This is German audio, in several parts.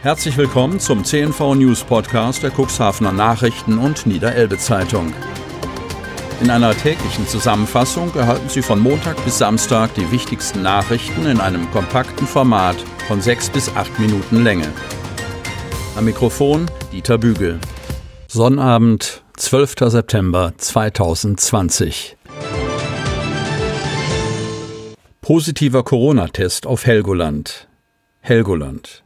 Herzlich willkommen zum CNV News Podcast der Cuxhavener Nachrichten und Niederelbe Zeitung. In einer täglichen Zusammenfassung erhalten Sie von Montag bis Samstag die wichtigsten Nachrichten in einem kompakten Format von sechs bis acht Minuten Länge. Am Mikrofon Dieter Bügel. Sonnabend, 12. September 2020. Positiver Corona-Test auf Helgoland. Helgoland.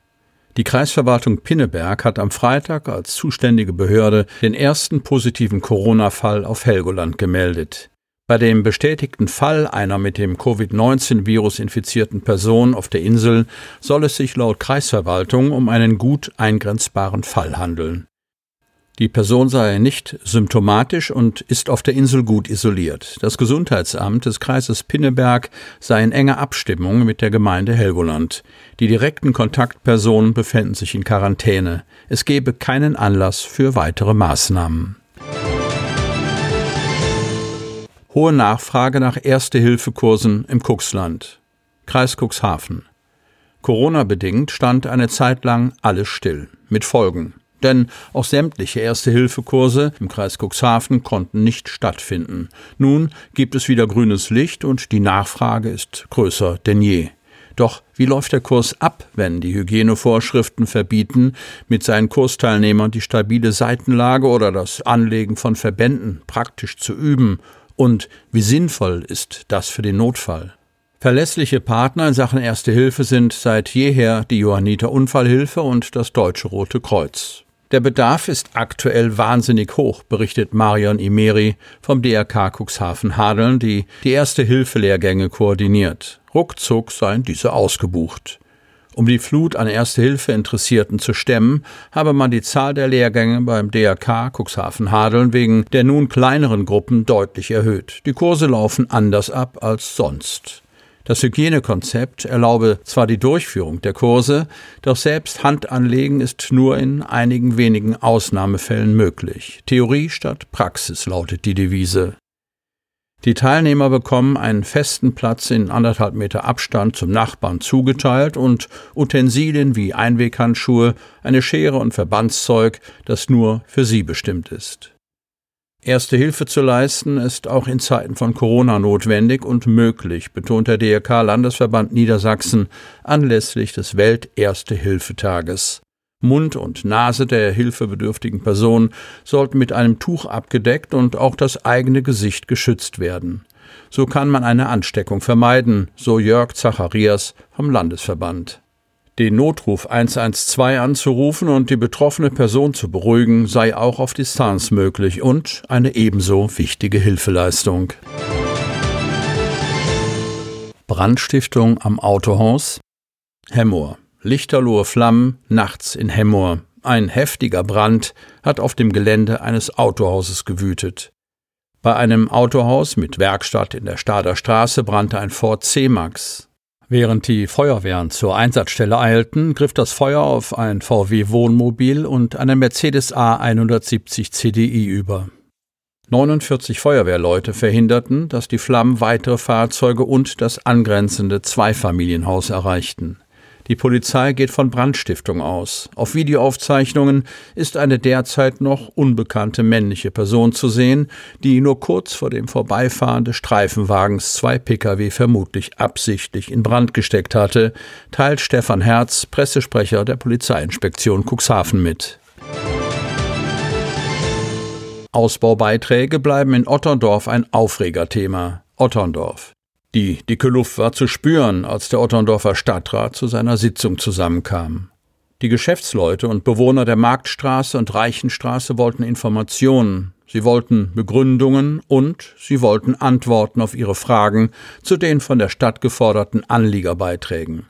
Die Kreisverwaltung Pinneberg hat am Freitag als zuständige Behörde den ersten positiven Corona-Fall auf Helgoland gemeldet. Bei dem bestätigten Fall einer mit dem Covid-19-Virus infizierten Person auf der Insel soll es sich laut Kreisverwaltung um einen gut eingrenzbaren Fall handeln. Die Person sei nicht symptomatisch und ist auf der Insel gut isoliert. Das Gesundheitsamt des Kreises Pinneberg sei in enger Abstimmung mit der Gemeinde Helgoland. Die direkten Kontaktpersonen befänden sich in Quarantäne. Es gebe keinen Anlass für weitere Maßnahmen. Hohe Nachfrage nach Erste-Hilfe-Kursen im Cuxland. Kreis Cuxhaven. Corona-bedingt stand eine Zeit lang alles still. Mit Folgen. Denn auch sämtliche Erste-Hilfe-Kurse im Kreis Cuxhaven konnten nicht stattfinden. Nun gibt es wieder grünes Licht und die Nachfrage ist größer denn je. Doch wie läuft der Kurs ab, wenn die Hygienevorschriften verbieten, mit seinen Kursteilnehmern die stabile Seitenlage oder das Anlegen von Verbänden praktisch zu üben? Und wie sinnvoll ist das für den Notfall? Verlässliche Partner in Sachen Erste Hilfe sind seit jeher die Johanniter Unfallhilfe und das Deutsche Rote Kreuz. Der Bedarf ist aktuell wahnsinnig hoch, berichtet Marion Imeri vom DRK Cuxhaven Hadeln, die die erste Hilfelehrgänge koordiniert. Ruckzuck seien diese ausgebucht. Um die Flut an Erste-Hilfe-Interessierten zu stemmen, habe man die Zahl der Lehrgänge beim DRK Cuxhaven Hadeln wegen der nun kleineren Gruppen deutlich erhöht. Die Kurse laufen anders ab als sonst. Das Hygienekonzept erlaube zwar die Durchführung der Kurse, doch selbst Handanlegen ist nur in einigen wenigen Ausnahmefällen möglich. Theorie statt Praxis lautet die Devise. Die Teilnehmer bekommen einen festen Platz in anderthalb Meter Abstand zum Nachbarn zugeteilt und Utensilien wie Einweghandschuhe, eine Schere und Verbandszeug, das nur für sie bestimmt ist. Erste Hilfe zu leisten ist auch in Zeiten von Corona notwendig und möglich, betont der DRK Landesverband Niedersachsen anlässlich des Welt-Erste-Hilfetages. Mund und Nase der hilfebedürftigen Person sollten mit einem Tuch abgedeckt und auch das eigene Gesicht geschützt werden. So kann man eine Ansteckung vermeiden, so Jörg Zacharias vom Landesverband. Den Notruf 112 anzurufen und die betroffene Person zu beruhigen, sei auch auf Distanz möglich und eine ebenso wichtige Hilfeleistung. Brandstiftung am Autohaus Hemmoor. Lichterlohe Flammen nachts in Hemmoor. Ein heftiger Brand hat auf dem Gelände eines Autohauses gewütet. Bei einem Autohaus mit Werkstatt in der Stader Straße brannte ein Ford C-Max. Während die Feuerwehren zur Einsatzstelle eilten, griff das Feuer auf ein VW Wohnmobil und einen Mercedes A170 CDI über. 49 Feuerwehrleute verhinderten, dass die Flammen weitere Fahrzeuge und das angrenzende Zweifamilienhaus erreichten. Die Polizei geht von Brandstiftung aus. Auf Videoaufzeichnungen ist eine derzeit noch unbekannte männliche Person zu sehen, die nur kurz vor dem Vorbeifahren des Streifenwagens zwei Pkw vermutlich absichtlich in Brand gesteckt hatte, teilt Stefan Herz, Pressesprecher der Polizeiinspektion Cuxhaven mit. Ausbaubeiträge bleiben in Otterndorf ein Aufregerthema. Otterndorf. Die dicke Luft war zu spüren, als der Otterndorfer Stadtrat zu seiner Sitzung zusammenkam. Die Geschäftsleute und Bewohner der Marktstraße und Reichenstraße wollten Informationen, sie wollten Begründungen und sie wollten Antworten auf ihre Fragen zu den von der Stadt geforderten Anliegerbeiträgen.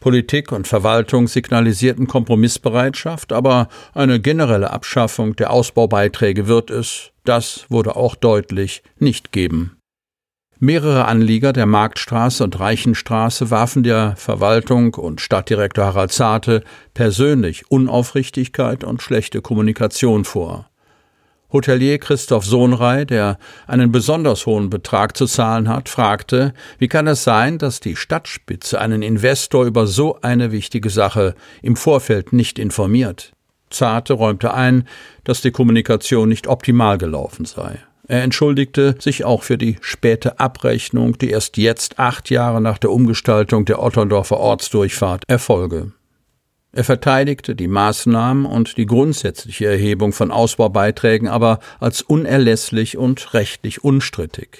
Politik und Verwaltung signalisierten Kompromissbereitschaft, aber eine generelle Abschaffung der Ausbaubeiträge wird es, das wurde auch deutlich, nicht geben. Mehrere Anlieger der Marktstraße und Reichenstraße warfen der Verwaltung und Stadtdirektor Harald Zarte persönlich Unaufrichtigkeit und schlechte Kommunikation vor. Hotelier Christoph Sohnrei, der einen besonders hohen Betrag zu zahlen hat, fragte, wie kann es sein, dass die Stadtspitze einen Investor über so eine wichtige Sache im Vorfeld nicht informiert? Zarte räumte ein, dass die Kommunikation nicht optimal gelaufen sei. Er entschuldigte sich auch für die späte Abrechnung, die erst jetzt, acht Jahre nach der Umgestaltung der Otterndorfer Ortsdurchfahrt, erfolge. Er verteidigte die Maßnahmen und die grundsätzliche Erhebung von Ausbaubeiträgen aber als unerlässlich und rechtlich unstrittig.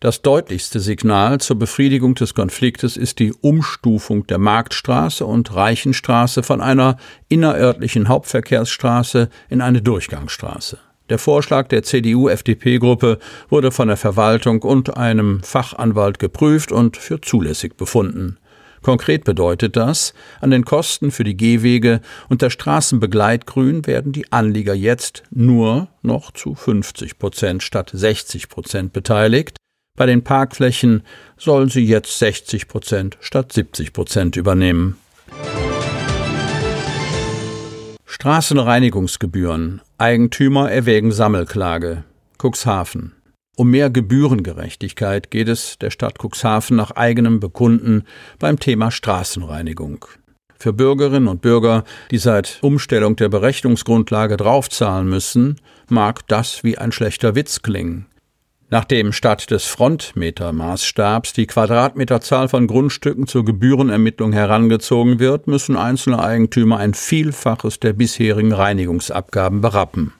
Das deutlichste Signal zur Befriedigung des Konfliktes ist die Umstufung der Marktstraße und Reichenstraße von einer innerörtlichen Hauptverkehrsstraße in eine Durchgangsstraße. Der Vorschlag der CDU-FDP-Gruppe wurde von der Verwaltung und einem Fachanwalt geprüft und für zulässig befunden. Konkret bedeutet das, an den Kosten für die Gehwege und der Straßenbegleitgrün werden die Anlieger jetzt nur noch zu 50 Prozent statt 60 Prozent beteiligt. Bei den Parkflächen sollen sie jetzt 60 Prozent statt 70 Prozent übernehmen. Straßenreinigungsgebühren. Eigentümer erwägen Sammelklage. Cuxhaven. Um mehr Gebührengerechtigkeit geht es der Stadt Cuxhaven nach eigenem Bekunden beim Thema Straßenreinigung. Für Bürgerinnen und Bürger, die seit Umstellung der Berechnungsgrundlage draufzahlen müssen, mag das wie ein schlechter Witz klingen. Nachdem statt des Frontmetermaßstabs die Quadratmeterzahl von Grundstücken zur Gebührenermittlung herangezogen wird, müssen einzelne Eigentümer ein Vielfaches der bisherigen Reinigungsabgaben berappen.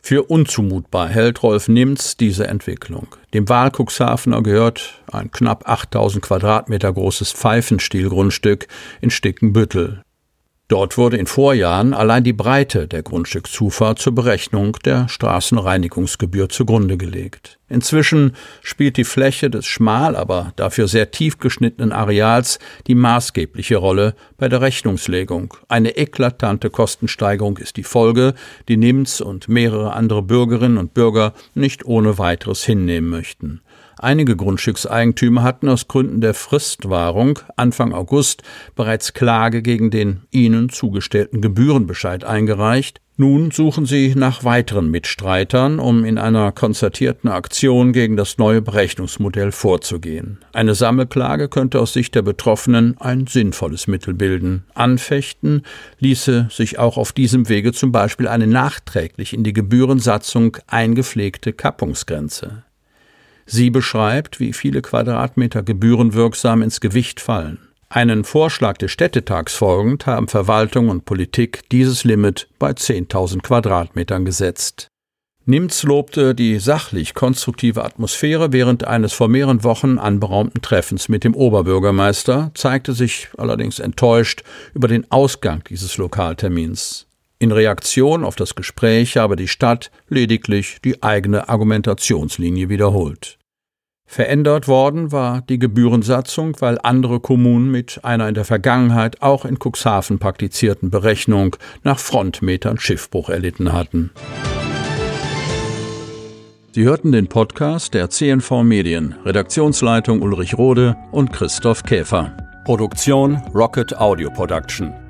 Für unzumutbar hält Rolf Nimz diese Entwicklung. Dem Wahlkuxhafener gehört ein knapp 8000 Quadratmeter großes Pfeifenstielgrundstück in Stickenbüttel. Dort wurde in Vorjahren allein die Breite der Grundstückszufahrt zur Berechnung der Straßenreinigungsgebühr zugrunde gelegt. Inzwischen spielt die Fläche des schmal, aber dafür sehr tief geschnittenen Areals die maßgebliche Rolle bei der Rechnungslegung. Eine eklatante Kostensteigerung ist die Folge, die Nimz und mehrere andere Bürgerinnen und Bürger nicht ohne weiteres hinnehmen möchten. Einige Grundstückseigentümer hatten aus Gründen der Fristwahrung Anfang August bereits Klage gegen den ihnen zugestellten Gebührenbescheid eingereicht. Nun suchen sie nach weiteren Mitstreitern, um in einer konzertierten Aktion gegen das neue Berechnungsmodell vorzugehen. Eine Sammelklage könnte aus Sicht der Betroffenen ein sinnvolles Mittel bilden. Anfechten ließe sich auch auf diesem Wege zum Beispiel eine nachträglich in die Gebührensatzung eingepflegte Kappungsgrenze. Sie beschreibt, wie viele Quadratmeter gebührenwirksam ins Gewicht fallen. Einen Vorschlag des Städtetags folgend haben Verwaltung und Politik dieses Limit bei 10.000 Quadratmetern gesetzt. Nimz lobte die sachlich konstruktive Atmosphäre während eines vor mehreren Wochen anberaumten Treffens mit dem Oberbürgermeister, zeigte sich allerdings enttäuscht über den Ausgang dieses Lokaltermins. In Reaktion auf das Gespräch habe die Stadt lediglich die eigene Argumentationslinie wiederholt. Verändert worden war die Gebührensatzung, weil andere Kommunen mit einer in der Vergangenheit auch in Cuxhaven praktizierten Berechnung nach Frontmetern Schiffbruch erlitten hatten. Sie hörten den Podcast der CNV Medien, Redaktionsleitung Ulrich Rode und Christoph Käfer. Produktion Rocket Audio Production.